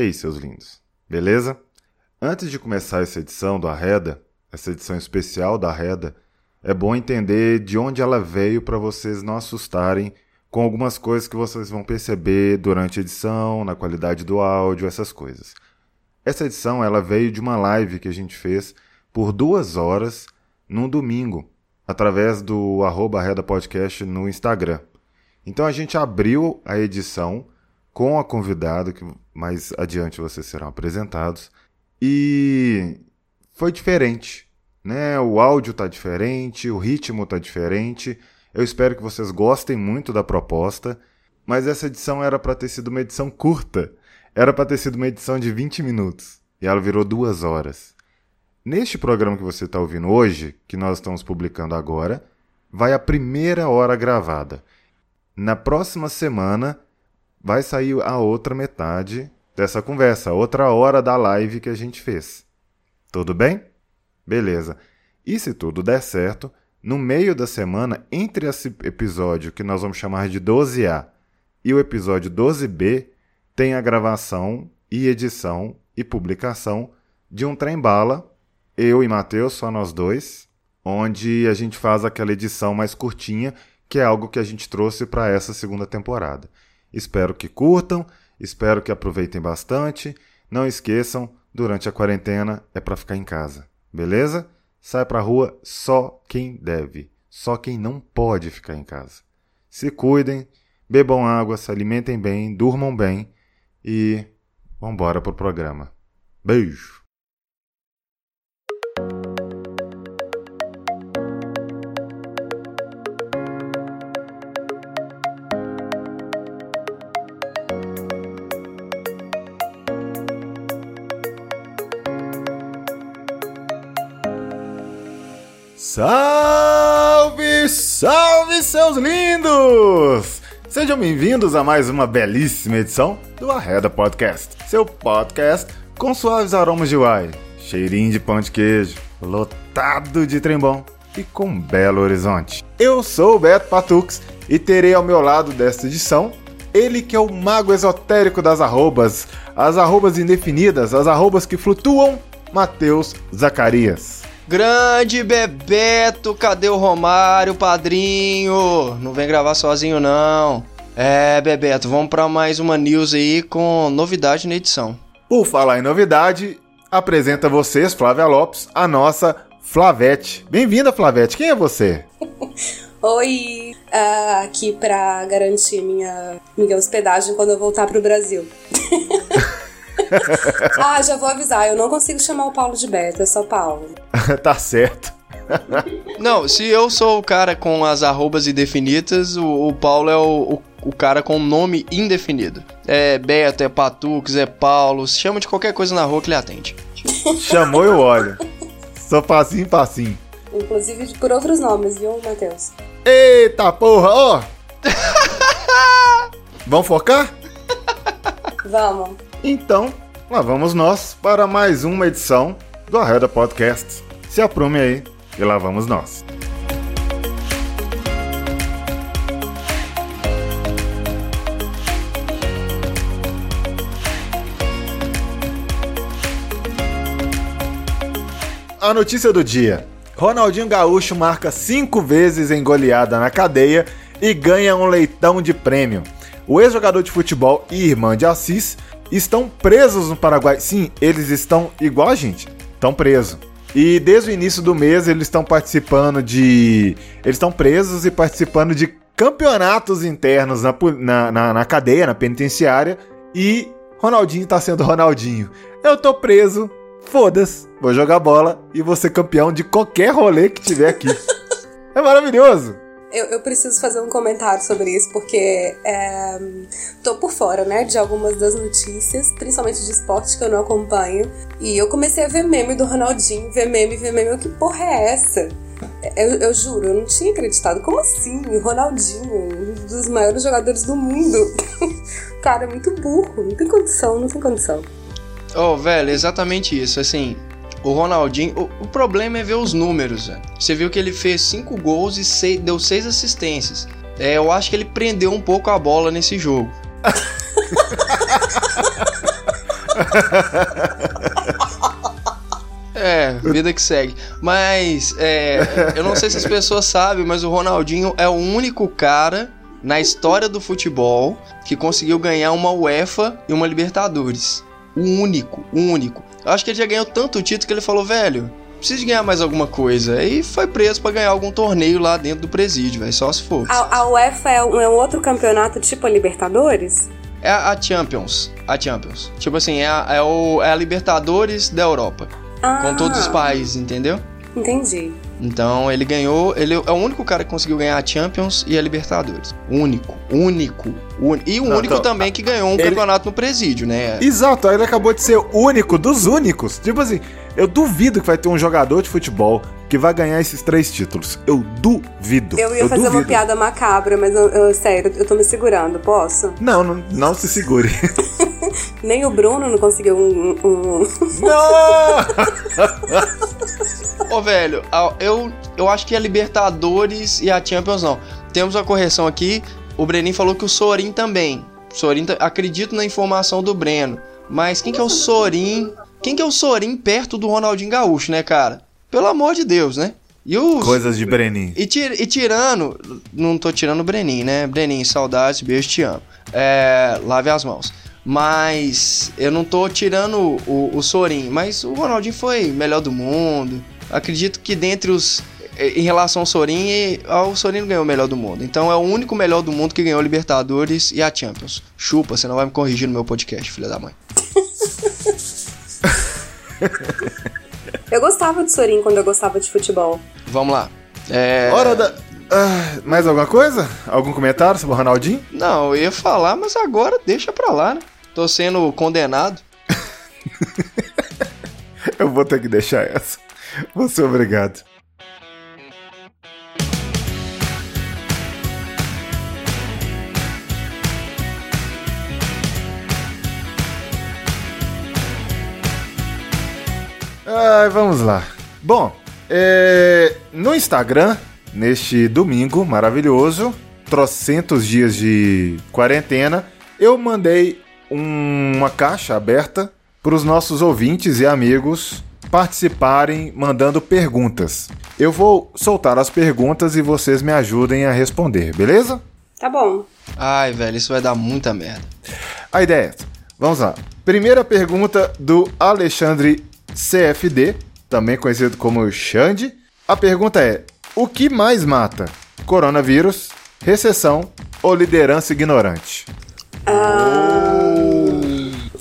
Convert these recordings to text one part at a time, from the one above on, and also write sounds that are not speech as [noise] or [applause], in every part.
Ei, seus lindos, beleza? Antes de começar essa edição do Arreda, essa edição especial da Arreda, é bom entender de onde ela veio para vocês não assustarem com algumas coisas que vocês vão perceber durante a edição, na qualidade do áudio, essas coisas. Essa edição ela veio de uma live que a gente fez por duas horas num domingo, através do arroba Arreda Podcast no Instagram. Então a gente abriu a edição com a convidada, que mais adiante vocês serão apresentados, e foi diferente, né? O áudio tá diferente, o ritmo tá diferente. Eu espero que vocês gostem muito da proposta, mas essa edição era para ter sido uma edição curta. Era para ter sido uma edição de 20 minutos, e ela virou duas horas. Neste programa que você está ouvindo hoje, que nós estamos publicando agora, vai a primeira hora gravada. Na próxima semana vai sair a outra metade dessa conversa, outra hora da live que a gente fez. Tudo bem? Beleza. E se tudo der certo, no meio da semana, entre esse episódio que nós vamos chamar de 12A e o episódio 12B, tem a gravação e edição e publicação de um trem-bala, eu e Matheus, só nós dois, onde a gente faz aquela edição mais curtinha, que é algo que a gente trouxe para essa segunda temporada. Espero que curtam, espero que aproveitem bastante. Não esqueçam, durante a quarentena é para ficar em casa, beleza? Sai pra rua só quem deve, só quem não pode ficar em casa. Se cuidem, bebam água, se alimentem bem, durmam bem e vambora pro programa. Beijo! Salve, salve, seus lindos! Sejam bem-vindos a mais uma belíssima edição do Arreda Podcast, seu podcast com suaves aromas de wine, cheirinho de pão de queijo, lotado de trembão e com belo horizonte. Eu sou o Beto Patux e terei ao meu lado desta edição ele que é o mago esotérico das arrobas, as arrobas indefinidas, as arrobas que flutuam, Matheus Zacarias. Grande Bebeto, cadê o Romário, padrinho? Não vem gravar sozinho não. É, Bebeto, vamos para mais uma news aí com novidade na edição. Por falar em novidade, apresenta vocês, Flávia Lopes, a nossa Flavete. Bem-vinda, Flavete. Quem é você? [laughs] Oi, uh, aqui para garantir minha, minha hospedagem quando eu voltar pro Brasil. [laughs] [laughs] ah, já vou avisar, eu não consigo chamar o Paulo de Beto, é só Paulo. [laughs] tá certo. Não, se eu sou o cara com as arrobas indefinidas, o, o Paulo é o, o, o, cara com nome indefinido. É Beto, é Patux, é Paulo, se chama de qualquer coisa na rua que ele atende. Chamou e olho. Só passinho, passinho. Inclusive por outros nomes, viu, Matheus? Eita porra, ó! [laughs] Vamos focar? Vamos. Então, lá vamos nós para mais uma edição do Arreda Podcast. Se aprume aí e lá vamos nós. A notícia do dia: Ronaldinho Gaúcho marca cinco vezes em goleada na cadeia e ganha um leitão de prêmio. O ex-jogador de futebol e irmã de Assis estão presos no Paraguai. Sim, eles estão igual a gente, estão presos. E desde o início do mês eles estão participando de. Eles estão presos e participando de campeonatos internos na, na, na, na cadeia, na penitenciária. E Ronaldinho tá sendo Ronaldinho. Eu tô preso, foda-se, vou jogar bola e vou ser campeão de qualquer rolê que tiver aqui. [laughs] é maravilhoso! Eu, eu, preciso fazer um comentário sobre isso, porque é, tô por fora, né, de algumas das notícias, principalmente de esporte que eu não acompanho. E eu comecei a ver meme do Ronaldinho, ver meme, ver meme. Que porra é essa? Eu, eu juro, eu não tinha acreditado. Como assim? O Ronaldinho, um dos maiores jogadores do mundo. [laughs] Cara, é muito burro. Não tem condição, não tem condição. Oh, velho, exatamente isso. Assim, o Ronaldinho, o, o, problema é ver os números. Véio. Você viu que ele fez 5 gols e seis, deu 6 assistências. É, eu acho que ele prendeu um pouco a bola nesse jogo. [laughs] É, vida que segue. Mas, é, eu não sei se as pessoas sabem, mas o Ronaldinho é o único cara na história do futebol que conseguiu ganhar uma UEFA e uma Libertadores. O único, o único. Eu acho que ele já ganhou tanto título que ele falou, velho, preciso ganhar mais alguma coisa. E foi preso para ganhar algum torneio lá dentro do presídio, velho, só se for. A, a UEFA é um, é um, outro campeonato tipo a Libertadores? É a, a Champions. A Champions. Tipo assim, é a, é o, é a Libertadores da Europa. Ah. Com todos os países, entendeu? Entendi. Então ele ganhou, ele é o único cara que conseguiu ganhar a Champions e a Libertadores. Único, único. Un... E o Não, único então, também que ganhou um ele... campeonato no presídio, né? Exato, ele acabou de ser o único dos únicos. Tipo assim, eu duvido que vai ter um jogador de futebol que vai ganhar esses três títulos. Eu duvido. Eu ia eu fazer duvido. uma piada macabra, mas eu, eu, sério, eu tô me segurando, posso? Não, não, não se segure. [laughs] Nem o Bruno não conseguiu um. um... Não! [laughs] Ô, velho, eu, eu acho que a Libertadores e a Champions não. Temos uma correção aqui. O Brenin falou que o Sorin também. Sorin, acredito na informação do Breno. Mas quem que é o Sorin? Quem que é o Sorin perto do Ronaldinho Gaúcho, né, cara? Pelo amor de Deus, né? E os... Coisas de Brenin. E, tir, e tirando. Não tô tirando o Brenin, né? Brenin, saudades, beijo, te amo. É, lave as mãos. Mas eu não tô tirando o, o Sorin. Mas o Ronaldinho foi melhor do mundo. Acredito que dentre os. Em relação ao Sorin, o Sorin ganhou o melhor do mundo. Então é o único melhor do mundo que ganhou a Libertadores e a Champions. Chupa, você não vai me corrigir no meu podcast, filha da mãe. [laughs] eu gostava de Sorin quando eu gostava de futebol. Vamos lá. É... Hora da. Uh, mais alguma coisa? Algum comentário sobre o Ronaldinho? Não, eu ia falar, mas agora deixa pra lá, né? Tô sendo condenado. [laughs] eu vou ter que deixar essa. Você obrigado. Ai, vamos lá. Bom, é, no Instagram, neste domingo maravilhoso, trocentos dias de quarentena, eu mandei uma caixa aberta para os nossos ouvintes e amigos participarem mandando perguntas. Eu vou soltar as perguntas e vocês me ajudem a responder, beleza? Tá bom. Ai, velho, isso vai dar muita merda. A ideia é essa. Vamos lá. Primeira pergunta do Alexandre CFD, também conhecido como Xande. A pergunta é: o que mais mata? Coronavírus, recessão ou liderança ignorante? Ah,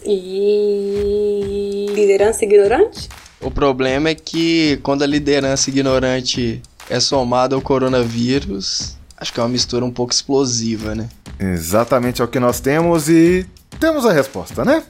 e liderança ignorante? O problema é que quando a liderança ignorante é somada ao coronavírus, acho que é uma mistura um pouco explosiva, né? Exatamente é o que nós temos e temos a resposta, né?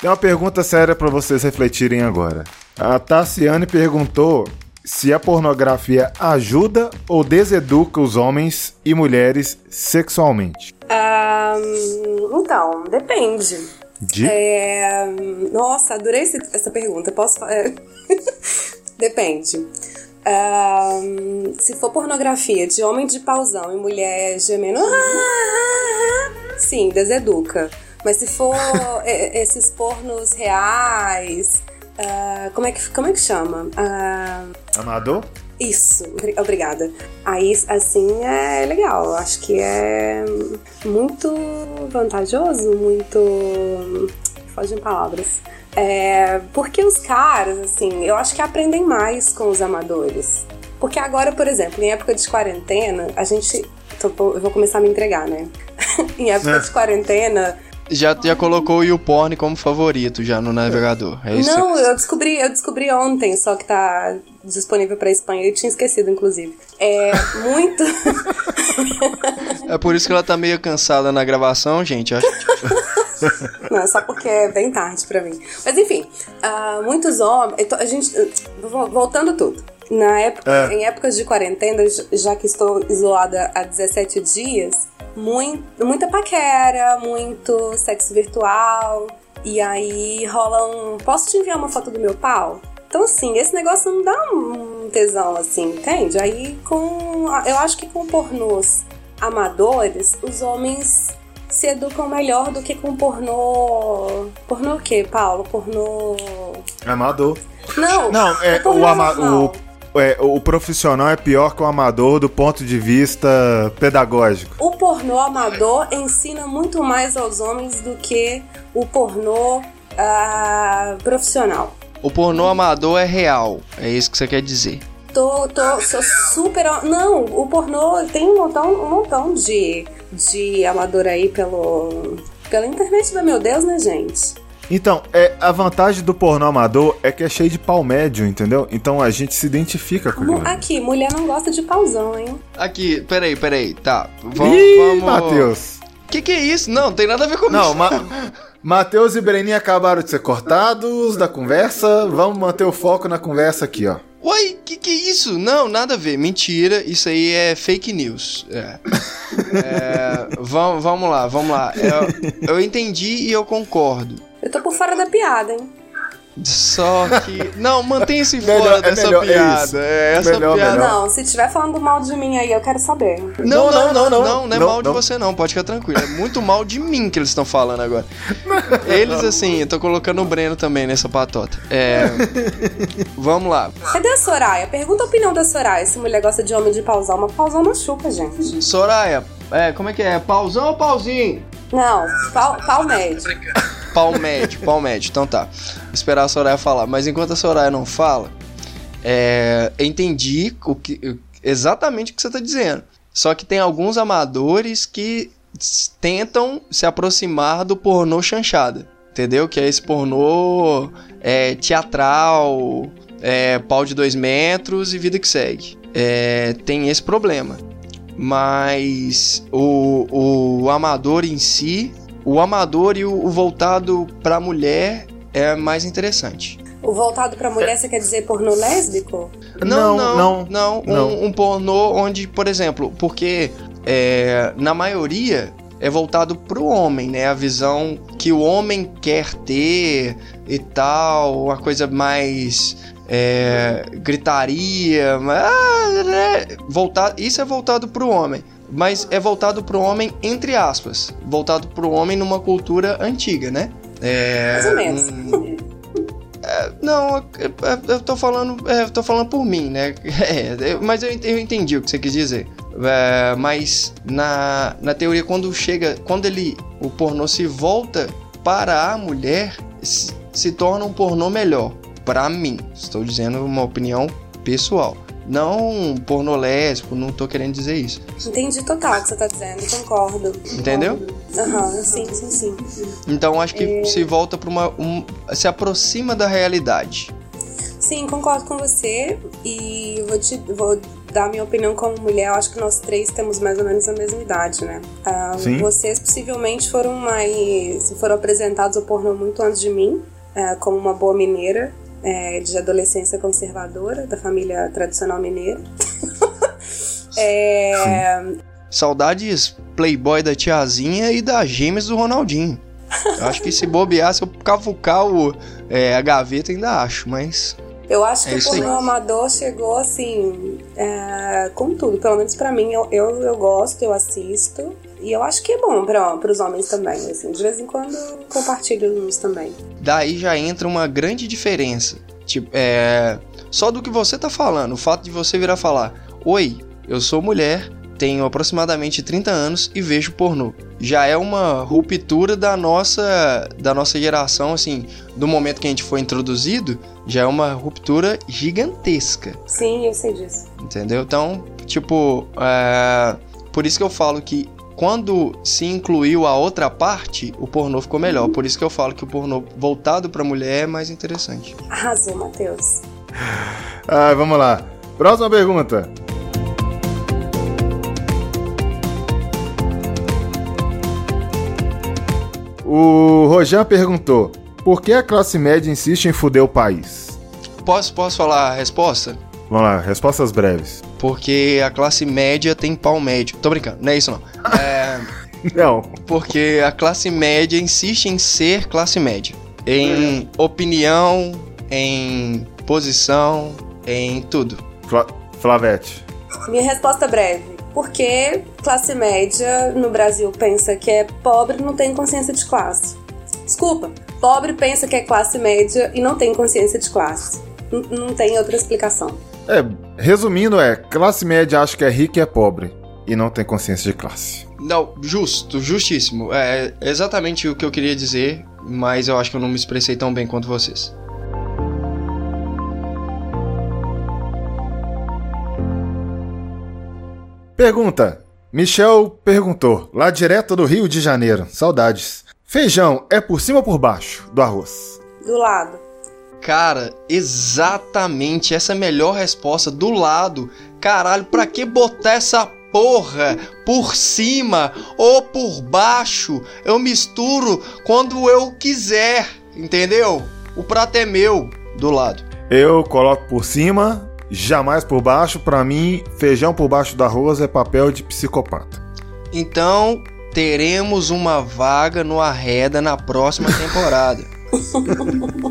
Tem uma pergunta séria para vocês refletirem agora. A Tassiane perguntou se a pornografia ajuda ou deseduca os homens e mulheres sexualmente. Um, então, depende. De? É, nossa, adorei essa pergunta. Posso é, [laughs] Depende. Um, se for pornografia de homem de pausão e mulher gemendo, [laughs] sim, deseduca. Mas se for esses pornos reais, uh, como, é que, como é que chama? Uh, Amador? Isso, obrigada. Aí, assim, é legal. Acho que é muito vantajoso, muito. Fogem palavras. É, porque os caras, assim, eu acho que aprendem mais com os amadores. Porque agora, por exemplo, em época de quarentena, a gente. Tô, eu vou começar a me entregar, né? [laughs] em época é. de quarentena, já, já colocou o YouPorn como favorito já no navegador. É isso? Não, eu descobri, eu descobri ontem, só que tá disponível para Espanha. Eu tinha esquecido, inclusive. É muito. é por isso que ela tá meio cansada na gravação, gente. [laughs] Não, só porque é bem tarde para mim. Mas enfim, uh, muitos homens. A gente. Voltando tudo. Na época, é. Em épocas de quarentena, já que estou isolada há 17 dias, muito, muita paquera, muito sexo virtual. E aí rola um. Posso te enviar uma foto do meu pau? Então, assim, esse negócio não dá um tesão, assim, entende? Aí com. Eu acho que com pornôs amadores, os homens se educam melhor do que com pornô. Pornô o quê, Paulo? Pornô. Amador. Não, Não, é, pornô o, ama normal. o, é, o profissional é pior que o amador do ponto de vista pedagógico. O pornô amador ensina muito mais aos homens do que o pornô ah, profissional. O pornô amador é real, é isso que você quer dizer. Tô, tô, sou super. Não, o pornô tem um montão, um montão de, de amador aí pelo, pela internet da meu Deus, né, gente? Então, é, a vantagem do pornô amador é que é cheio de pau médio, entendeu? Então a gente se identifica com ele. Aqui, mulher não gosta de pauzão, hein? Aqui, peraí, peraí, tá. Vamos. Ih, vamos... Matheus. Que que é isso? Não, tem nada a ver com Não, isso. Ma [laughs] Matheus e Breninha acabaram de ser cortados da conversa. Vamos manter o foco na conversa aqui, ó. Uai, que que é isso? Não, nada a ver. Mentira, isso aí é fake news. É. [laughs] É, vamos, vamos lá, vamos lá. Eu, eu entendi e eu concordo. Eu tô por fora da piada, hein? Só que. Não, mantenha-se [laughs] Melhor- fora é dessa melhor, é piada. isso. É, essa Melhor, piada. melhor. Não, se tiver falando mal de mim aí, eu quero saber. Não, não, não, não, não, é Não, mal de não. você não, pode ficar tranquilo. É muito mal de mim que eles estão falando agora. [laughs] Eles, assim, eu tô colocando o Breno também nessa patota. É. Vamos lá. Cadê a Soraya? Pergunta a opinião da Soraya se mulher gosta de homem de pausão. Mas pausão não chupa, gente. Soraya, é, como é que é? Pauzão ou pauzinho? Não, pau, pau médio. Pau médio. Então tá. Vou esperar a Soraya falar. Mas enquanto a Soraya não fala, é, entendi o que, exatamente o que você tá dizendo. Só que tem alguns amadores que tentam se aproximar do pornô chanchada. Entendeu? Que é esse pornô é, teatral, é, pau de dois metros e vida que segue. É, tem esse problema. Mas o, o amador em si, o amador e o, o voltado pra mulher é mais interessante. O voltado pra mulher, você quer dizer pornô lésbico? Não, Não, não, não, não. Um, um pornô onde, por exemplo, porque é, na maioria é voltado pro homem, né? A visão que o homem quer ter e tal, uma coisa mais é, gritaria, mas, ah, né? voltado, isso é voltado pro homem. Mas é voltado pro homem, entre aspas. Voltado pro homem numa cultura antiga, né? É, Mais ou menos. hum, é, não, eu, eu- eu tô falando, é, eu tô falando por mim, né? [laughs] É, mas eu, eu entendi o que você quis dizer. É, mas na, na teoria, quando chega, quando ele, o pornô se volta para a mulher, se, se torna um pornô melhor. Pra mim, estou dizendo uma opinião pessoal. Não pornô lésbico, não tô querendo dizer isso. Entendi total o que você tá dizendo, concordo. Entendeu? Aham, sim, sim, sim. Então acho que se volta para uma. um- se aproxima da realidade. Sim, concordo com você e vou, te, vou dar minha opinião como mulher. Eu acho que nós três temos mais ou menos a mesma idade, né? Ah, Sim. Vocês possivelmente foram mais. foram apresentados ao pornô muito antes de mim, ah, como uma boa mineira. Eh, de adolescência conservadora, da família tradicional mineira. [laughs] É, Saudades Playboy da tiazinha e da gêmeas do Ronaldinho. Eu acho que se bobear, se eu cavucar o, é, a gaveta, ainda acho, mas. Eu acho que É o pornô amador chegou assim, é, com tudo. Pelo menos pra mim, eu, eu, eu gosto, eu assisto. E eu acho que é bom para os homens também. Assim, de vez em quando compartilho uns também. Daí já entra uma grande diferença. Tipo, é. Só do que você tá falando. O fato de você virar falar: Oi, eu sou mulher, tenho aproximadamente 30 anos e vejo pornô. Já é uma ruptura da nossa, da nossa geração, assim, do momento que a gente foi introduzido, já é uma ruptura gigantesca. Sim, eu sei disso. Entendeu? Então, tipo, é, por isso que eu falo que quando se incluiu a outra parte, o pornô ficou melhor. Por isso que eu falo que o pornô voltado pra mulher é mais interessante. Arrasou, Matheus. [laughs] Ah, vamos lá. Próxima pergunta. O Rojan perguntou: Por que a classe média insiste em fuder o país? Posso, posso falar a resposta? Vamos lá, respostas breves. Porque a classe média tem pau médio. Tô brincando, não é isso não. É, Não. porque a classe média insiste em ser classe média. Em opinião, em posição, em tudo. Fla Flavete. Minha resposta breve. Porque classe média no Brasil pensa que é pobre e não tem consciência de classe. Desculpa, pobre pensa que é classe média e não tem consciência de classe. N não tem outra explicação. É, resumindo, é classe média acha que é rica e é pobre e não tem consciência de classe. Não, justo, justíssimo. É exatamente o que eu queria dizer, mas eu acho que eu não me expressei tão bem quanto vocês. Pergunta. Michel perguntou, lá direto do Rio de Janeiro. Saudades. Feijão é por cima ou por baixo do arroz? Do lado. Cara, exatamente essa é a melhor resposta. Do lado. Caralho, pra que botar essa porra por cima ou por baixo? Eu misturo quando eu quiser, entendeu? O prato é meu, do lado. Eu coloco por cima, jamais por baixo. Pra mim, feijão por baixo do arroz é papel de psicopata. Então, teremos uma vaga no Arreda na próxima temporada. [laughs]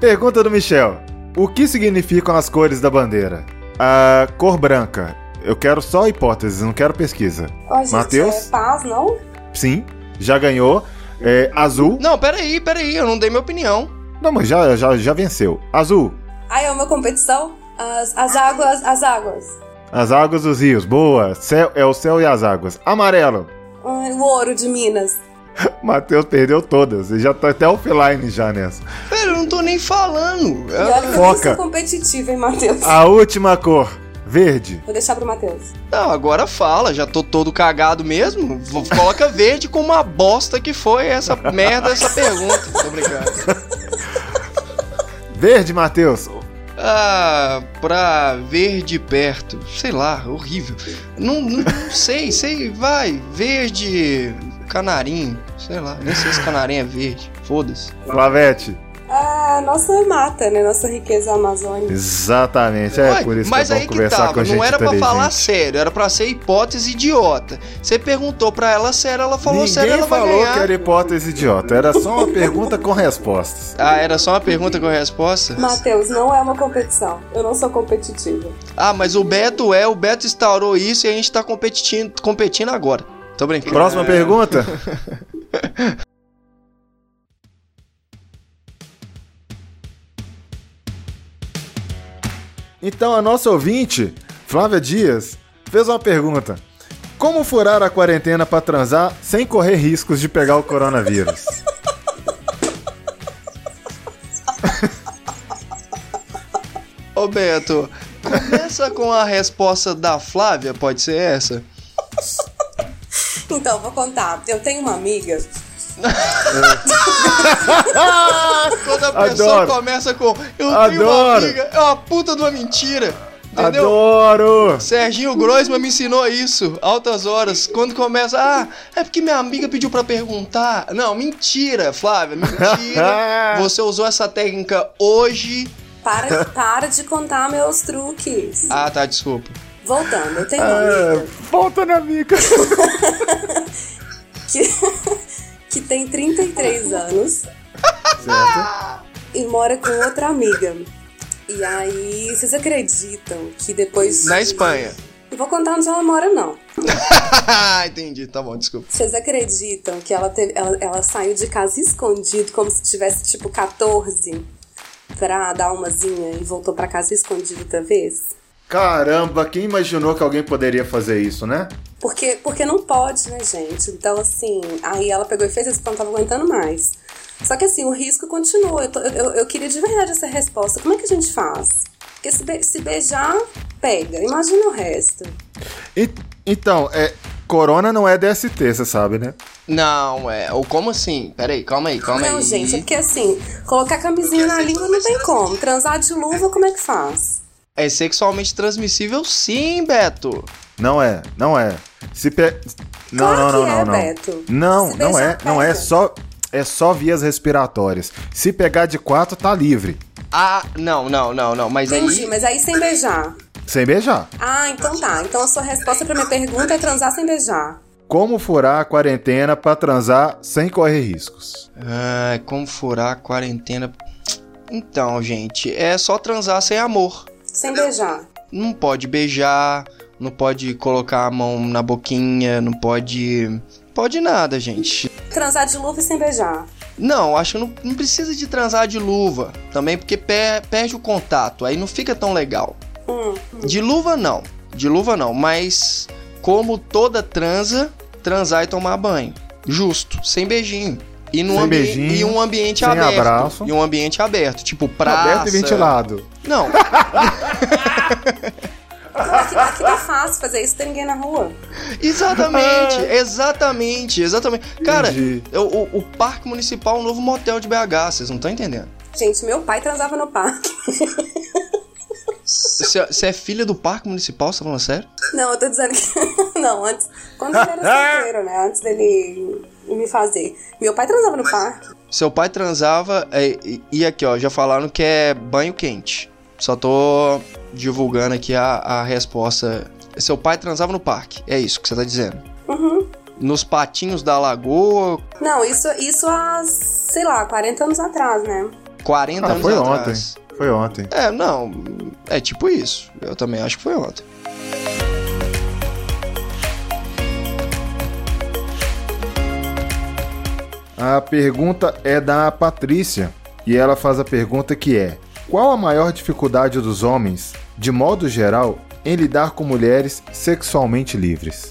Pergunta do Michel: O que significam as cores da bandeira? A cor branca. Eu quero só hipóteses, não quero pesquisa. Matheus? é paz, não? Sim, já ganhou. É, azul. Não, peraí, peraí, eu não dei minha opinião. Não, mas já, já, já venceu. Azul. Ah, é uma competição? As, as águas, as águas. As águas dos rios. Boa. Céu, é o céu e as águas. Amarelo. Ah, o ouro de Minas. [laughs] Matheus perdeu todas. Ele já tá até offline já nessa. Velho, eu não tô nem falando. E olha que eu Foca. sou competitiva, hein, Matheus? A última cor. Verde. Vou deixar pro Matheus. Não, agora fala, já tô todo cagado mesmo. V- Coloca verde com uma bosta que foi essa merda, essa pergunta. Tô brincando. [laughs] Verde, Matheus. Ah, pra ver de perto. Sei lá, horrível. Não, não, não sei, sei, vai. Verde, canarinho. Sei lá, nem sei se canarinho é verde. Foda-se. Flavete. Ah, nossa mata, né? Nossa riqueza amazônica. Exatamente. É Ué, por isso mas que é aí que conversar tava, com gente não era pra falar sério, era pra ser hipótese idiota. Você perguntou pra ela sério, ela falou Ninguém sério, ela falou que era hipótese idiota. Era só uma pergunta com respostas. [laughs] Ah, era só uma pergunta com resposta? Matheus, não é uma competição. Eu não sou competitiva. Ah, mas o Beto é, o Beto instaurou isso e a gente tá competindo, competindo agora. Tô brincando. Próxima pergunta. [laughs] [laughs] Então, a nossa ouvinte, Flávia Dias, fez uma pergunta: Como furar a quarentena para transar sem correr riscos de pegar o coronavírus? Ô Beto, começa com a resposta da Flávia, pode ser essa? [laughs] Então, vou contar. Eu tenho uma amiga. [laughs] Quando a pessoa Adoro. começa com Eu tenho uma Adoro. amiga, é uma puta de uma mentira. Entendeu? Adoro! Serginho Groisman me ensinou isso, altas horas. Quando começa, ah, é porque minha amiga pediu pra perguntar. Não, mentira, Flávia, mentira. [laughs] Você usou essa técnica hoje. Para, para de contar meus truques. Ah, tá, desculpa. Voltando, eu tenho uma É, amiga volta na amiga. [laughs] que, que tem 33 anos certo? e mora com outra amiga. E aí, vocês acreditam que depois. Na de- Espanha. Não vou contar onde ela mora, não. [laughs] Entendi, tá bom, desculpa. Vocês acreditam que ela, teve, ela, ela saiu de casa escondido, como se tivesse tipo 14, pra dar umazinha e voltou pra casa escondido outra vez? Caramba, quem imaginou que alguém poderia fazer isso, né? Porque, porque não pode, né, gente? Então, assim, aí ela pegou e fez isso porque não tava aguentando mais. Só que, assim, o risco continua. Eu, tô- eu, eu queria de verdade essa resposta. Como é que a gente faz? Porque se, be- se beijar, pega. Imagina o resto. E- então, é, corona não é DST, você sabe, né? Não, é. Ou como assim? Peraí, calma aí, calma não, aí. gente, é porque, assim, colocar camisinha na língua não tem como. Transar de luva, como é que faz? É sexualmente transmissível, sim, Beto. Não é, não é. Se pe... Não, Claro não, não, que não, é, não. Beto. Não, Se não é, não é só é só vias respiratórias. Se pegar de quatro tá livre, Ah, não, não, não, não. Mas Entendi, aí. mas aí sem beijar. sem beijar. Ah, então tá. Então a sua resposta pra minha pergunta é transar sem beijar. como furar a quarentena pra transar sem correr riscos? Ah, como furar a quarentena. Então, gente, é só transar sem amor. Sem beijar. Não pode beijar, não pode colocar a mão na boquinha, não pode. Pode nada, gente. Transar de luva e sem beijar. Não, acho que não, não precisa de transar de luva também, porque per, perde o contato, aí não fica tão legal. Hum. De luva não, de luva não, mas como toda transa, transar e tomar banho. Justo, sem beijinho. E, num Sem ambi- beijinho, e um ambiente sem aberto. abraço. E um ambiente aberto, tipo praça. Aberto e ventilado. Não, Aqui, aqui tá fácil fazer isso, tem ninguém na rua. exatamente, [laughs] exatamente, exatamente. Cara, o, o Parque Municipal é um novo motel de BH, vocês não estão entendendo. Gente, meu pai transava no parque. [laughs] Você você é filha do Parque Municipal, você tá falando sério? Não, eu tô dizendo que. [laughs] Não, antes. Quando ele era solteiro, né? Antes dele me fazer. Meu pai transava no parque. Seu pai transava é, e, e aqui, ó, já falaram que é banho quente. Só tô divulgando aqui a, a resposta. Seu pai transava no parque, é isso que você tá dizendo. Uhum. Nos patinhos da lagoa, Não, isso, isso há, sei lá, 40 anos atrás, né? 40 Ah, anos foi atrás. ontem. Foi ontem. É, não, é tipo isso. Eu também acho que foi ontem. A pergunta é da Patrícia e ela faz a pergunta que é: Qual a maior dificuldade dos homens, de modo geral, em lidar com mulheres sexualmente livres?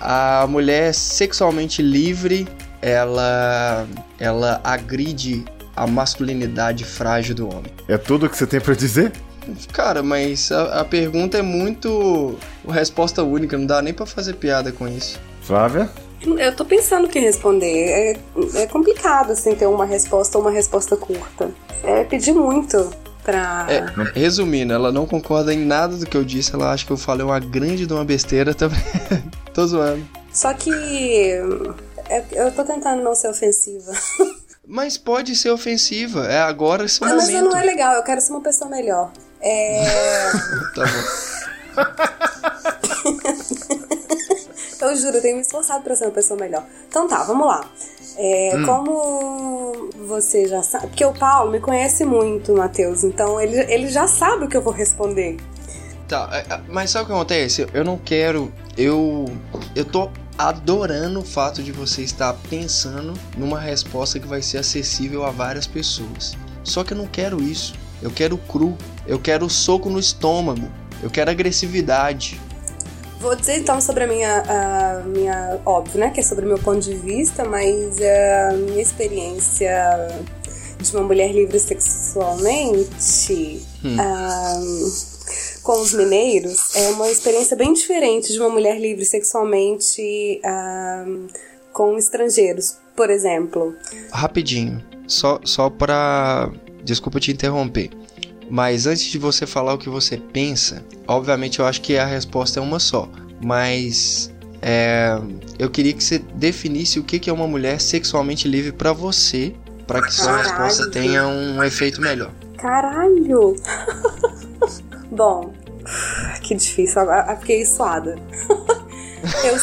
A mulher sexualmente livre, ela ela agride a masculinidade frágil do homem. É tudo que você tem pra dizer? Cara, mas a, a pergunta é muito resposta única, não dá nem pra fazer piada com isso. Flávia? Eu tô pensando o que responder. É, é complicado, assim, ter uma resposta ou uma resposta curta. É pedir muito pra. É, resumindo, ela não concorda em nada do que eu disse, ela acha que eu falei uma grande de uma besteira também. [laughs] Tô zoando. Só que. é- eu tô tentando não ser ofensiva. [laughs] Mas pode ser ofensiva, é agora esse Ah, mas momento. não é legal, eu quero ser uma pessoa melhor. É. [laughs] Tá bom. Eu juro, eu tenho me esforçado pra ser uma pessoa melhor. Então tá, vamos lá. É, Como você já sabe. Porque o Paulo me conhece muito, Matheus. Então ele, ele já sabe o que eu vou responder. Tá, é, é, mas sabe o que acontece? Eu não quero. Eu. Eu tô adorando o fato de você estar pensando numa resposta que vai ser acessível a várias pessoas. Só que eu não quero isso. Eu quero cru. Eu quero soco no estômago. Eu quero agressividade. Vou dizer então sobre a minha, a minha. Óbvio, né? Que é sobre o meu ponto de vista, mas a minha experiência de uma mulher livre sexualmente. ah, com os mineiros é uma experiência bem diferente de uma mulher livre sexualmente ah, com estrangeiros, por exemplo. Rapidinho, só, só pra. Desculpa te interromper. Mas antes de você falar o que você pensa, obviamente eu acho que a resposta é uma só. Mas é, eu queria que você definisse o que é uma mulher sexualmente livre pra você, pra que sua resposta tenha um efeito melhor. Caralho! [laughs] Bom, que difícil, agora fiquei suada. [laughs] eu,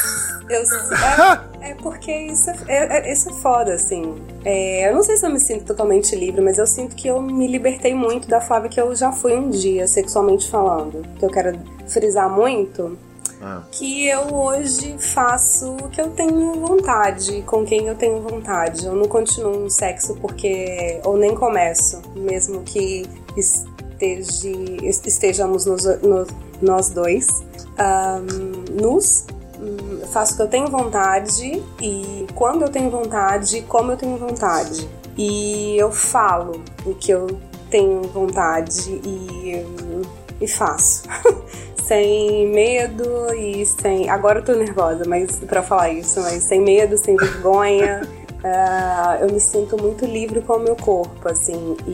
eu, é, [laughs] é porque isso é, é- isso é foda, assim. É, eu não sei se eu me sinto totalmente livre, mas eu sinto que eu me libertei muito da Flávia que eu já fui um dia, sexualmente falando. Que eu quero frisar muito Ah. que eu hoje faço o que eu tenho vontade, com quem eu tenho vontade. Eu não continuo no sexo porque. ou nem começo, mesmo que esteja, estejamos nos- no- nós dois ahm, nus. Hum, faço o que eu tenho vontade e quando eu tenho vontade, como eu tenho vontade. E eu falo o que eu tenho vontade e, hum, e faço. [laughs] sem medo e sem. Agora eu tô nervosa, mas para falar isso, mas sem medo, sem vergonha. Ah, eu me sinto muito livre com o meu corpo, assim, e,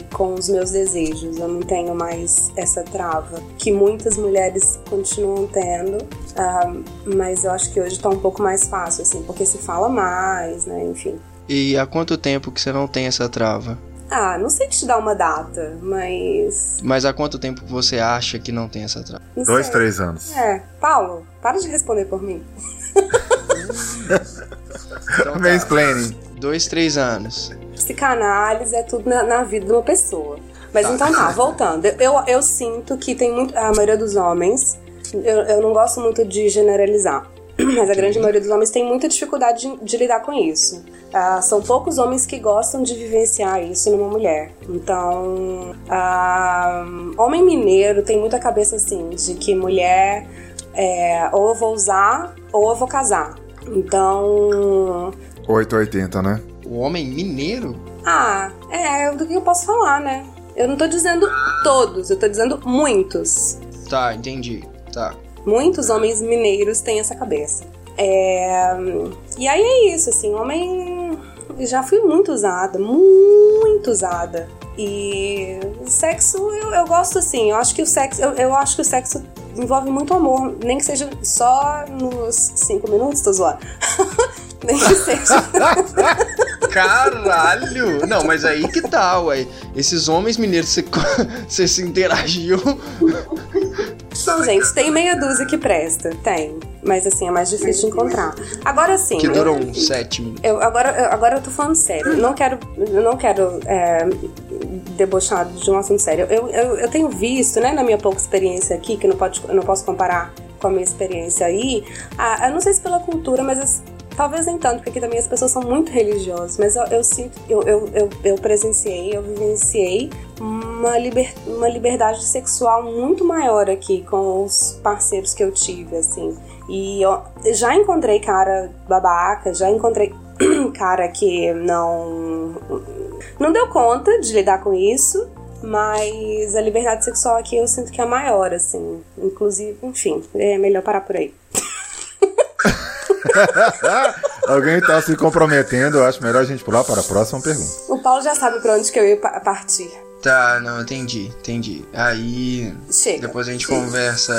e com os meus desejos. Eu não tenho mais essa trava que muitas mulheres continuam tendo, ah, mas eu acho que hoje tá um pouco mais fácil, assim, porque se fala mais, né? Enfim. E há quanto tempo que você não tem essa trava? Ah, não sei te dar uma data, mas. Mas há quanto tempo você acha que não tem essa trava? Não Dois, sei. três anos. É, Paulo, para de responder por mim. [laughs] Então, tá. Mansplaining. Dois, três anos. Psicanálise é tudo na, na vida de uma pessoa. Mas Tá. então tá, [laughs] voltando. Eu, eu sinto que tem muito. A maioria dos homens. Eu, eu não gosto muito de generalizar. [clears throat] Mas a grande maioria dos homens tem muita dificuldade de, de lidar com isso. Ah, são poucos homens que gostam de vivenciar isso numa mulher. Então, ah, homem mineiro tem muita cabeça assim, de que mulher é, ou eu vou usar ou eu vou casar. Então, 880, né? O homem mineiro? ah, é do que eu posso falar, né? Eu não tô dizendo todos, eu tô dizendo muitos. Tá, entendi. Tá. Muitos homens mineiros têm essa cabeça. É, E aí é isso, assim, homem. Já fui muito usada, muito usada. E sexo eu, eu gosto assim, eu acho que o sexo. Eu, eu acho que o sexo envolve muito amor. Nem que seja só nos cinco minutos, tô zoando. [laughs] nem que seja. [laughs] Caralho! Não, mas aí que tá, ué. Esses homens mineiros, você, [laughs] se interagiu. Gente, tem meia dúzia que presta, tem. Mas assim, é mais difícil de encontrar. Agora sim. Que duram uns sete minutos. Eu, agora, eu- agora eu tô falando sério. Não quero, não quero é, debochar de um assunto sério. Eu, eu, eu tenho visto, né, na minha pouca experiência aqui, que não, pode, eu não posso comparar com a minha experiência aí, ah, eu não sei se pela cultura, mas as- talvez nem tanto, porque aqui também as pessoas são muito religiosas, mas eu, eu sinto, eu, eu, eu, eu presenciei, eu vivenciei uma, liber, uma liberdade sexual muito maior aqui com os parceiros que eu tive, assim. E eu já encontrei cara babaca, já encontrei [clears throat] cara que não não deu conta de lidar com isso, mas a liberdade sexual aqui eu sinto que é maior, assim. Inclusive, enfim, é melhor parar por aí. [laughs] Alguém tá se comprometendo, eu acho melhor a gente pular para a próxima pergunta. O Paulo já sabe pra onde que eu ia pa- partir. Tá, não, entendi, entendi. Aí. Chega. Depois a gente conversa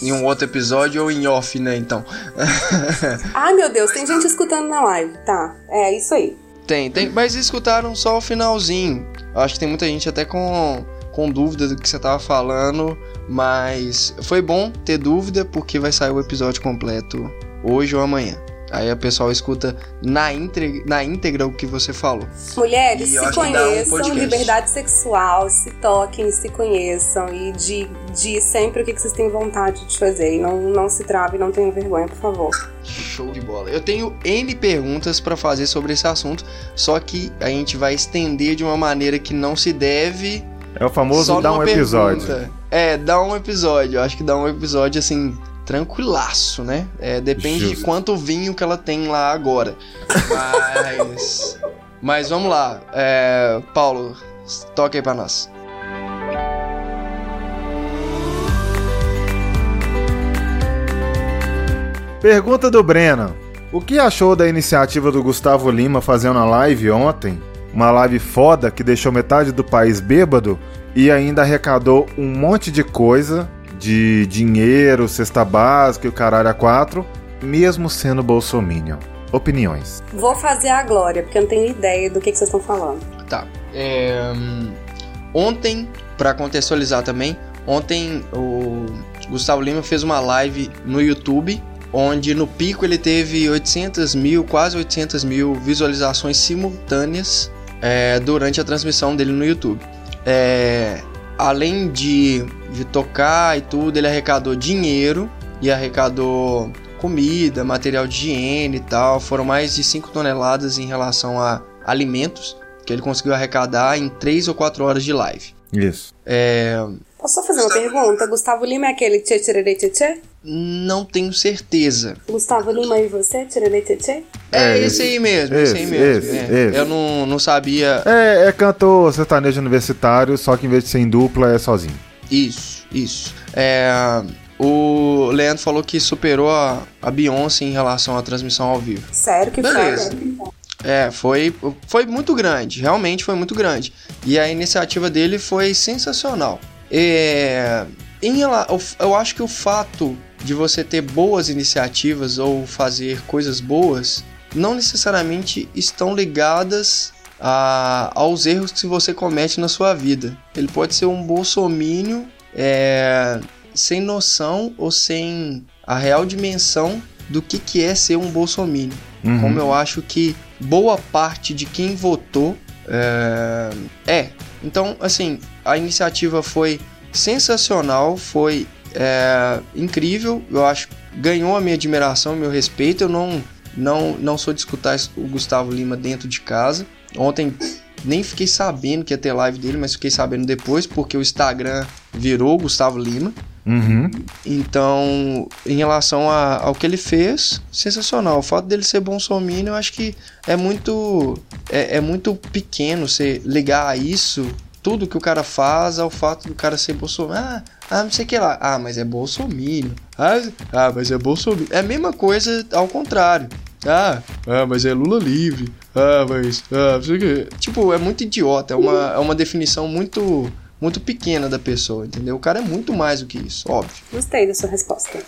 em um outro episódio ou em off, né, então. [laughs] Ai, meu Deus, tem gente escutando na live. Tá, é isso aí. tem, tem. Mas escutaram só o finalzinho. Acho que tem muita gente até com, com dúvida do que você tava falando. Mas foi bom ter dúvida, porque vai sair o episódio completo hoje ou amanhã. Aí o pessoal escuta na íntegra, na íntegra o que você falou. Mulheres, se um conheçam, podcast. liberdade sexual, se toquem, se conheçam e de, de sempre o que vocês têm vontade de fazer. E não, não se trave, não tenham vergonha, por favor. Show de bola. Eu tenho N perguntas pra fazer sobre esse assunto, só que a gente vai estender de uma maneira que não se deve. É o famoso dar um numa episódio. pergunta. É, dá um episódio. Eu acho que dá um episódio assim, tranquilaço, né? É, depende de Justo. quanto vinho que ela tem lá agora. Mas. Mas vamos lá. É, Paulo, toca aí pra nós. Pergunta do Breno. O que achou da iniciativa do Gustavo Lima fazendo a live ontem? Uma live foda que deixou metade do país bêbado e ainda arrecadou um monte de coisa, de dinheiro, cesta básica e o caralho a quatro, mesmo sendo bolsominion. Opiniões. Vou fazer a glória, porque eu não tenho ideia do que, que vocês estão falando. Tá. É, ontem, pra contextualizar também, ontem o Gustavo Lima fez uma live no YouTube, onde no pico ele teve 800 mil, quase 800 mil visualizações simultâneas é, durante a transmissão dele no YouTube. É, além de, de tocar e tudo, ele arrecadou dinheiro e arrecadou comida, material de higiene e tal. Foram mais de 5 toneladas em relação a alimentos que ele conseguiu arrecadar em 3 ou 4 horas de live. Isso. É, Posso só fazer uma pergunta? Gustavo Lima é aquele tchê tchê tchê tchê? Não tenho certeza. Gustavo Lima e você, tchê? É, É, esse aí mesmo, esse, aí esse, mesmo. esse, é. esse. Eu não, não sabia. É, é cantor sertanejo universitário, só que em vez de ser em dupla é sozinho. Isso, isso. É, o Leandro falou que superou a, a Beyoncé em relação à transmissão ao vivo. Sério que Beleza. foda. É, foi, foi muito grande, realmente foi muito grande. E a iniciativa dele foi sensacional. É, em eu acho que o fato de você ter boas iniciativas ou fazer coisas boas não necessariamente estão ligadas a, aos erros que você comete na sua vida. Ele pode ser um bolsomínio é, sem noção ou sem a real dimensão do que, que é ser um bolsomínio. Uhum. Como eu acho que boa parte de quem votou é, é. Então, assim, a iniciativa foi sensacional, foi é, incrível. Eu acho ganhou a minha admiração, meu respeito. Eu não, não, não sou de escutar o Gustavo Lima dentro de casa. Ontem nem fiquei sabendo que ia ter live dele, mas fiquei sabendo depois, porque o Instagram virou Gustavo Lima. Uhum. Então, em relação a, ao que ele fez, sensacional. O fato dele ser bolsominion, eu acho que é muito é, é muito pequeno você ligar a isso, tudo que o cara faz, ao fato do cara ser bolsominion. Ah, ah, não sei o que lá. Ah, mas é bolsominion. Ah, ah, mas é bolsominion. É a mesma coisa ao contrário. Ah, ah, mas é Lula livre. Ah, mas. Ah, não sei o que. Tipo, é muito idiota. É uma, é uma definição muito muito pequena da pessoa, entendeu? O cara é muito mais do que isso, óbvio. Gostei da sua resposta.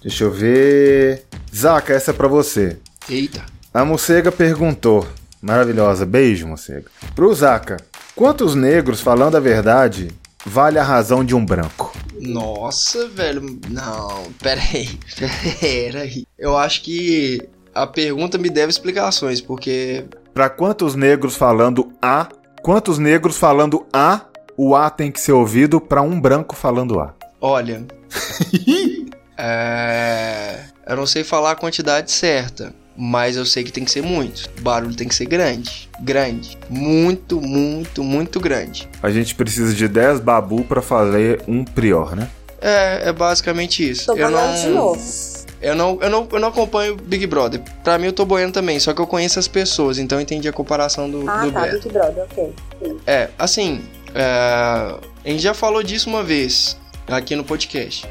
Deixa eu ver. Zaca, essa é pra você. Eita. A Mocega perguntou. Maravilhosa, beijo, Mocega. Pro Zaca, quantos negros, falando a verdade, vale a razão de um branco? Nossa, velho. Não, peraí. [laughs] Peraí. Eu acho que a pergunta me deve explicações, porque. Para quantos negros falando A, quantos negros falando A, o A tem que ser ouvido para um branco falando A? Olha. [laughs] é... Eu não sei falar a quantidade certa, mas eu sei que tem que ser muito. O barulho tem que ser grande. Grande. Muito, muito, muito grande. A gente precisa de 10 babu para fazer um prior, né? É, é basicamente isso. Tô eu não... de novo. Eu não, eu, não, eu não acompanho Big Brother. Pra mim eu tô boiando também, só que eu conheço as pessoas, então eu entendi a comparação do, ah, do tá, Beto. Big Brother, ok. É, assim, é, a gente já falou disso uma vez aqui no podcast.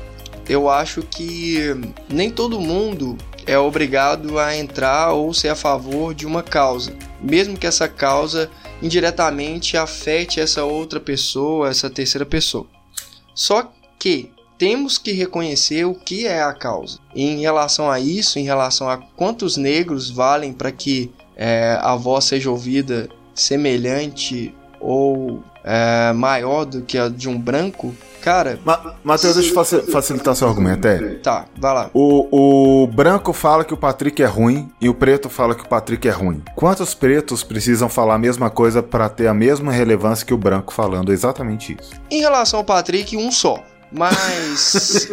Eu acho que nem todo mundo é obrigado a entrar ou ser a favor de uma causa, mesmo que essa causa indiretamente afete essa outra pessoa, essa terceira pessoa. Só que temos que reconhecer o que é a causa. Em relação a isso, em relação a quantos negros valem para que é, a voz seja ouvida semelhante ou é, maior do que a de um branco, cara. Ma Matheus, deixa eu facilitar seu argumento. É. Tá, vai lá. O, o branco fala que o Patrick é ruim e o preto fala que o Patrick é ruim. Quantos pretos precisam falar a mesma coisa para ter a mesma relevância que o branco falando exatamente isso? Em relação ao Patrick, um só. Mas,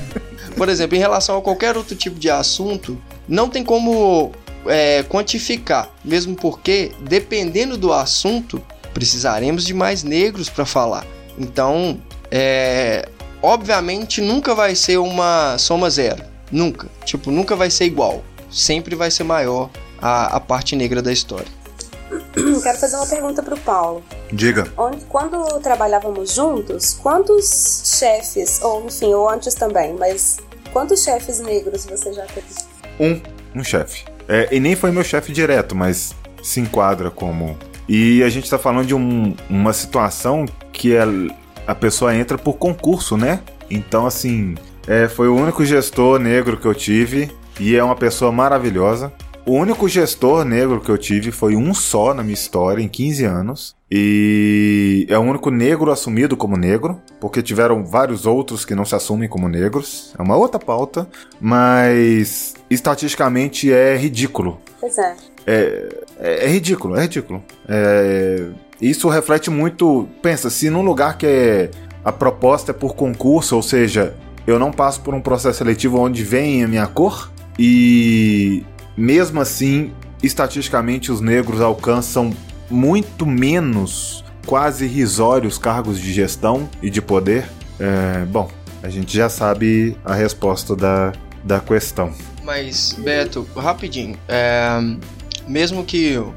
[laughs] por exemplo, em relação a qualquer outro tipo de assunto, não tem como é, quantificar, mesmo porque, dependendo do assunto, precisaremos de mais negros para falar. Então, é, obviamente, nunca vai ser uma soma zero. Nunca. Tipo, nunca vai ser igual. Sempre vai ser maior a, a parte negra da história. Quero fazer uma pergunta pro Paulo. Diga. Onde, quando trabalhávamos juntos, quantos chefes, ou enfim, ou antes também, mas quantos chefes negros você já teve? Um, um chefe. É, e nem foi meu chefe direto, mas se enquadra como. E a gente tá falando de um, uma situação que é, a pessoa entra por concurso, né? Então, assim, é, foi o único gestor negro que eu tive e é uma pessoa maravilhosa. O único gestor negro que eu tive foi um só na minha história, em 15 anos. E é o único negro assumido como negro, porque tiveram vários outros que não se assumem como negros. É uma outra pauta, mas estatisticamente é ridículo. Pois é. É, é, é ridículo, é ridículo. É, isso reflete muito. Pensa, se num lugar que é, a proposta é por concurso, ou seja, eu não passo por um processo seletivo onde vem a minha cor, e mesmo assim, estatisticamente, os negros alcançam muito menos, quase irrisórios cargos de gestão e de poder. É, bom, a gente já sabe a resposta da, da questão. Mas, Beto, rapidinho. É, mesmo que uh,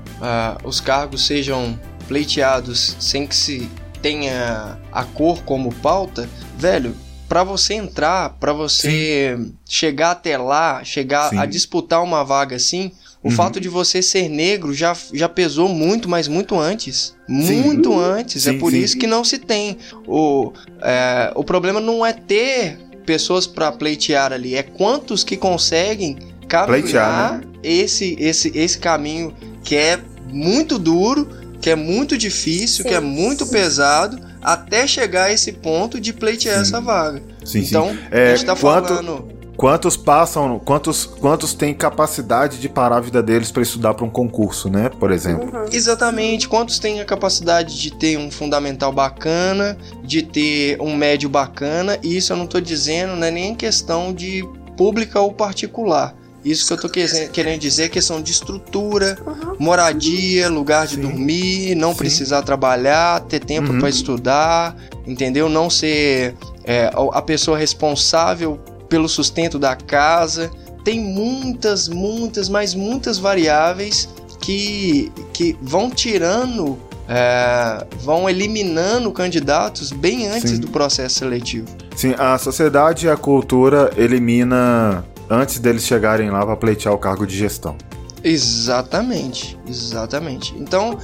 os cargos sejam pleiteados sem que se tenha a cor como pauta, velho, para você entrar, para você Sim. chegar até lá, chegar Sim. a disputar uma vaga assim, o uhum. fato de você ser negro já, já pesou muito, mas muito antes. Sim. Muito antes. É sim, é por sim. isso que não se tem. O, é, o problema não é ter pessoas para pleitear ali, é quantos que conseguem caminhar né? Esse, esse, esse caminho que é muito duro, que é muito difícil, sim. que é muito pesado, até chegar a esse ponto de pleitear sim. essa vaga. Sim, então, sim. É, a gente tá quanto... falando Quantos passam, quantos, quantos têm capacidade de parar a vida deles para estudar para um concurso, né? Por exemplo. Uhum. Exatamente. Quantos têm a capacidade de ter um fundamental bacana, de ter um médio bacana? E isso eu não estou dizendo, não é nem questão de pública ou particular. Isso que eu tô querendo dizer é questão de estrutura, uhum. moradia, lugar de Sim. dormir, não Sim. precisar trabalhar, ter tempo uhum. para estudar, entendeu? Não ser é, a pessoa responsável pelo sustento da casa. Tem muitas, muitas, mas muitas variáveis que, que vão tirando, é, vão eliminando candidatos bem antes Sim. do processo seletivo. Sim, a sociedade e a cultura elimina antes deles chegarem lá para pleitear o cargo de gestão. Exatamente, exatamente. Então,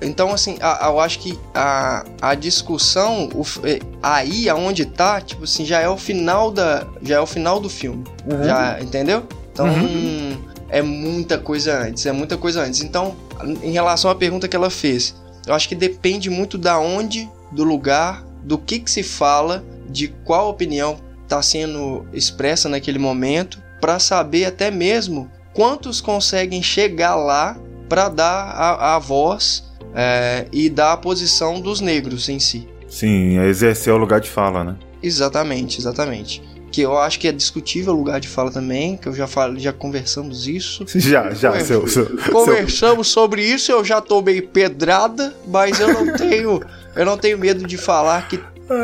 então assim, a, a, eu acho que a, a discussão o, é, aí aonde tá, tipo assim, já é o final da, já é o final do filme, uhum. já entendeu? Então uhum. é muita coisa antes, é muita coisa antes. Então, em relação à pergunta que ela fez, eu acho que depende muito da onde, do lugar, do que que se fala, de qual opinião está sendo expressa naquele momento, para saber até mesmo quantos conseguem chegar lá para dar a, a voz é, e dar a posição dos negros em si. Sim, é exercer o lugar de fala, né? Exatamente, exatamente. Que eu acho que é discutível o lugar de fala também, que eu já falei, já conversamos isso. [laughs] Já, já, seu, seu, Conversamos seu... sobre isso, eu já tomei pedrada, mas eu não [laughs] tenho, eu não tenho medo de falar que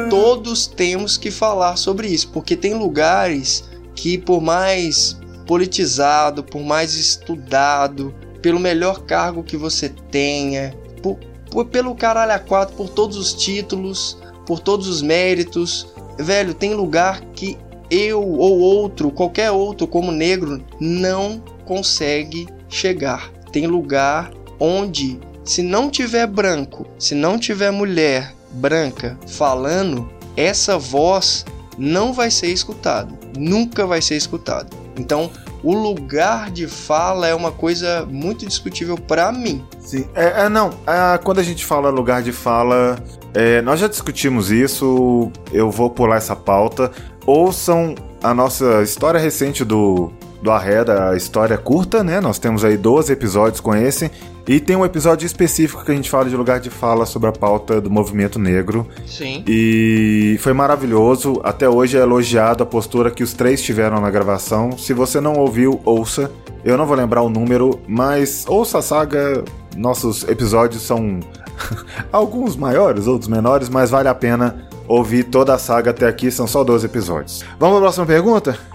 todos temos que falar sobre isso, porque tem lugares que por mais politizado, por mais estudado, pelo melhor cargo que você tenha, por, por, pelo caralho a quatro, por todos os títulos, por todos os méritos. Velho, tem lugar que eu ou outro, qualquer outro como negro, não consegue chegar. Tem lugar onde, se não tiver branco, se não tiver mulher branca falando, essa voz não vai ser escutada. Nunca vai ser escutada. Então, o lugar de fala é uma coisa muito discutível para mim. Sim, é, é não. É, quando a gente fala lugar de fala, é, nós já discutimos isso. Eu vou pular essa pauta. Ouçam a nossa história recente do do Arreda, a história curta, né? Nós temos aí 12 episódios com esse. E tem um episódio específico que a gente fala de lugar de fala sobre a pauta do movimento negro. Sim. E foi maravilhoso. Até hoje é elogiado a postura que os três tiveram na gravação. Se você não ouviu, ouça. Eu não vou lembrar o número, mas ouça a saga. Nossos episódios são [laughs] alguns maiores, outros menores, mas vale a pena ouvir toda a saga até aqui. São só 12 episódios. Vamos para a próxima pergunta?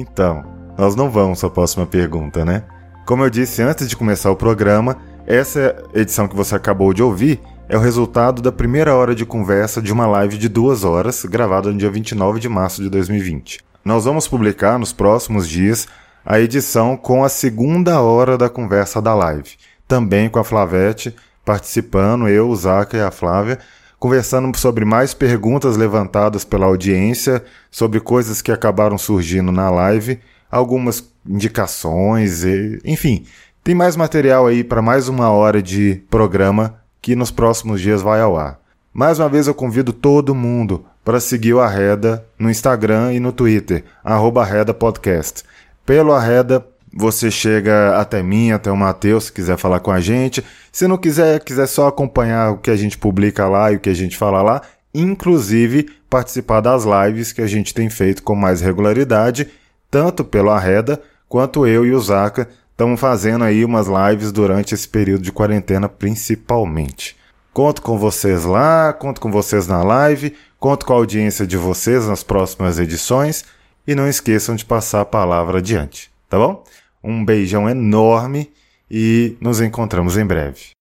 Então, nós não vamos à próxima pergunta, né? Como eu disse antes de começar o programa, essa edição que você acabou de ouvir é o resultado da primeira hora de conversa de uma live de duas horas, gravada no dia 29 de março de 2020. Nós vamos publicar nos próximos dias a edição com a segunda hora da conversa da live, também com a Flavete participando, eu, o Zaca e a Flávia, conversando sobre mais perguntas levantadas pela audiência, sobre coisas que acabaram surgindo na live, algumas indicações, e, enfim, tem mais material aí para mais uma hora de programa que nos próximos dias vai ao ar. Mais uma vez eu convido todo mundo para seguir o Arreda no Instagram e no Twitter, arroba Arreda Podcast. Pelo Arreda você chega até mim, até o Matheus, se quiser falar com a gente. Se não quiser, quiser só acompanhar o que a gente publica lá e o que a gente fala lá, inclusive participar das lives que a gente tem feito com mais regularidade, tanto pelo Arreda quanto eu e o Zaka estamos fazendo aí umas lives durante esse período de quarentena principalmente. Conto com vocês lá, conto com vocês na live, conto com a audiência de vocês nas próximas edições e não esqueçam de passar a palavra adiante, tá bom? Um beijão enorme e nos encontramos em breve.